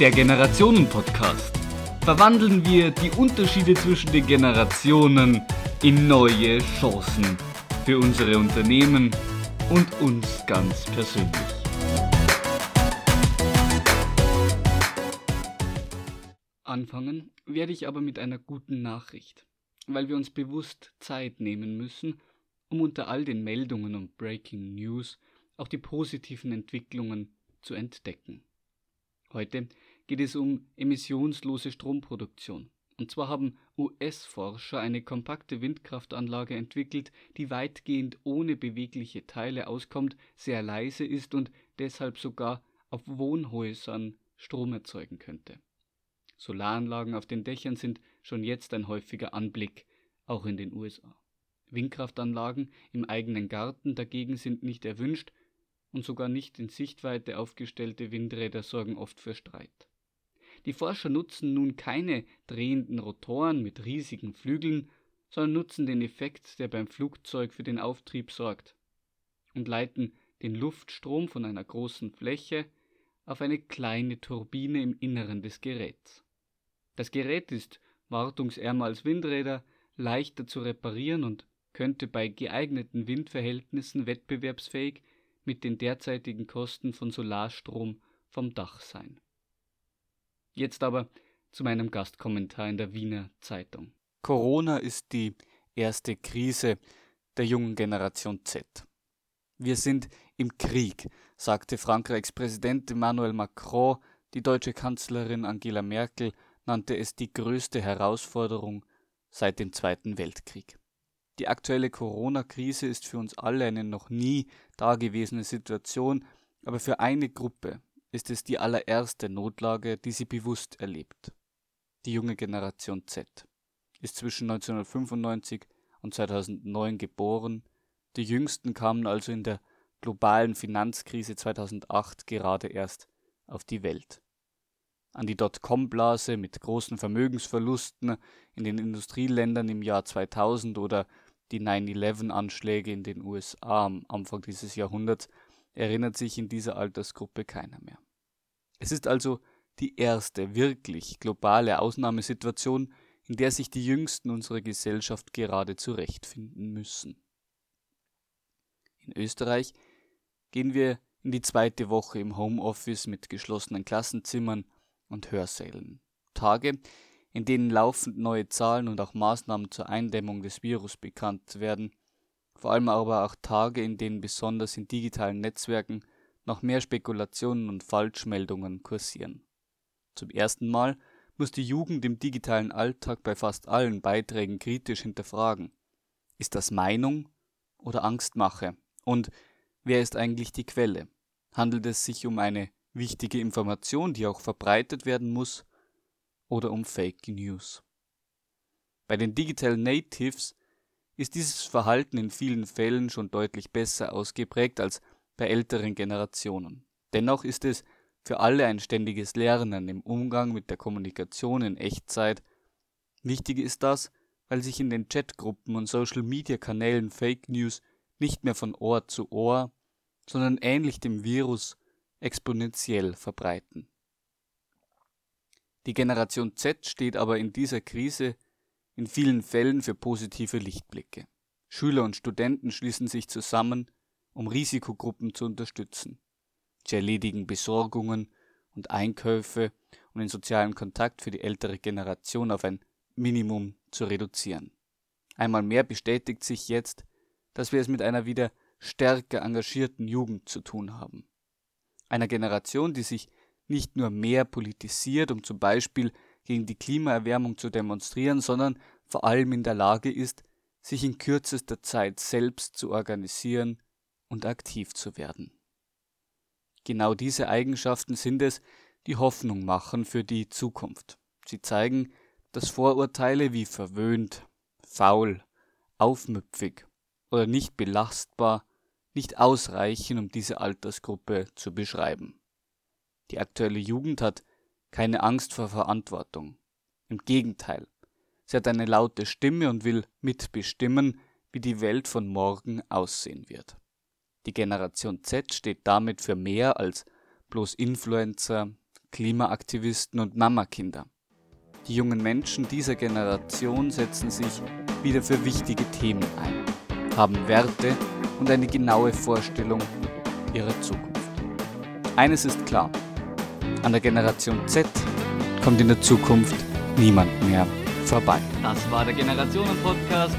der Generationen-Podcast. Verwandeln wir die Unterschiede zwischen den Generationen in neue Chancen für unsere Unternehmen und uns ganz persönlich. Anfangen werde ich aber mit einer guten Nachricht, weil wir uns bewusst Zeit nehmen müssen, um unter all den Meldungen und Breaking News auch die positiven Entwicklungen zu entdecken. Heute geht es um emissionslose Stromproduktion. Und zwar haben US-Forscher eine kompakte Windkraftanlage entwickelt, die weitgehend ohne bewegliche Teile auskommt, sehr leise ist und deshalb sogar auf Wohnhäusern Strom erzeugen könnte. Solaranlagen auf den Dächern sind schon jetzt ein häufiger Anblick, auch in den USA. Windkraftanlagen im eigenen Garten dagegen sind nicht erwünscht und sogar nicht in Sichtweite aufgestellte Windräder sorgen oft für Streit. Die Forscher nutzen nun keine drehenden Rotoren mit riesigen Flügeln, sondern nutzen den Effekt, der beim Flugzeug für den Auftrieb sorgt, und leiten den Luftstrom von einer großen Fläche auf eine kleine Turbine im Inneren des Geräts. Das Gerät ist wartungsärmer als Windräder, leichter zu reparieren und könnte bei geeigneten Windverhältnissen wettbewerbsfähig mit den derzeitigen Kosten von Solarstrom vom Dach sein. Jetzt aber zu meinem Gastkommentar in der Wiener Zeitung. Corona ist die erste Krise der jungen Generation Z. Wir sind im Krieg, sagte Frankreichs Präsident Emmanuel Macron, die deutsche Kanzlerin Angela Merkel nannte es die größte Herausforderung seit dem Zweiten Weltkrieg. Die aktuelle Corona-Krise ist für uns alle eine noch nie dagewesene Situation, aber für eine Gruppe ist es die allererste Notlage, die sie bewusst erlebt. Die junge Generation Z ist zwischen 1995 und 2009 geboren, die jüngsten kamen also in der globalen Finanzkrise 2008 gerade erst auf die Welt. An die Dotcom-Blase mit großen Vermögensverlusten in den Industrieländern im Jahr 2000 oder die 9-11-Anschläge in den USA am Anfang dieses Jahrhunderts erinnert sich in dieser Altersgruppe keiner mehr. Es ist also die erste wirklich globale Ausnahmesituation, in der sich die Jüngsten unserer Gesellschaft gerade zurechtfinden müssen. In Österreich gehen wir in die zweite Woche im Homeoffice mit geschlossenen Klassenzimmern und Hörsälen. Tage, in denen laufend neue Zahlen und auch Maßnahmen zur Eindämmung des Virus bekannt werden, vor allem aber auch Tage, in denen besonders in digitalen Netzwerken noch mehr Spekulationen und Falschmeldungen kursieren. Zum ersten Mal muss die Jugend im digitalen Alltag bei fast allen Beiträgen kritisch hinterfragen. Ist das Meinung oder Angstmache? Und wer ist eigentlich die Quelle? Handelt es sich um eine wichtige Information, die auch verbreitet werden muss, oder um Fake News. Bei den Digital Natives ist dieses Verhalten in vielen Fällen schon deutlich besser ausgeprägt als bei älteren Generationen. Dennoch ist es für alle ein ständiges Lernen im Umgang mit der Kommunikation in Echtzeit. Wichtig ist das, weil sich in den Chatgruppen und Social-Media-Kanälen Fake News nicht mehr von Ohr zu Ohr, sondern ähnlich dem Virus exponentiell verbreiten. Die Generation Z steht aber in dieser Krise in vielen Fällen für positive Lichtblicke. Schüler und Studenten schließen sich zusammen, um Risikogruppen zu unterstützen. Sie erledigen Besorgungen und Einkäufe, um den sozialen Kontakt für die ältere Generation auf ein Minimum zu reduzieren. Einmal mehr bestätigt sich jetzt, dass wir es mit einer wieder stärker engagierten Jugend zu tun haben. Einer Generation, die sich nicht nur mehr politisiert, um zum Beispiel gegen die Klimaerwärmung zu demonstrieren, sondern vor allem in der Lage ist, sich in kürzester Zeit selbst zu organisieren und aktiv zu werden. Genau diese Eigenschaften sind es, die Hoffnung machen für die Zukunft. Sie zeigen, dass Vorurteile wie verwöhnt, faul, aufmüpfig oder nicht belastbar nicht ausreichen, um diese Altersgruppe zu beschreiben. Die aktuelle Jugend hat keine Angst vor Verantwortung. Im Gegenteil, sie hat eine laute Stimme und will mitbestimmen, wie die Welt von morgen aussehen wird. Die Generation Z steht damit für mehr als bloß Influencer, Klimaaktivisten und Mamakinder. Die jungen Menschen dieser Generation setzen sich wieder für wichtige Themen ein, haben Werte und eine genaue Vorstellung ihrer Zukunft. Eines ist klar, an der Generation Z kommt in der Zukunft niemand mehr vorbei. Das war der Generationen-Podcast.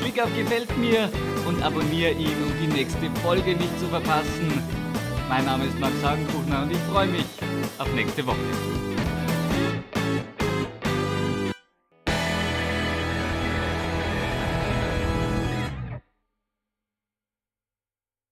Klick auf Gefällt mir und abonniere ihn, um die nächste Folge nicht zu verpassen. Mein Name ist Max Hagenkuchner und ich freue mich auf nächste Woche.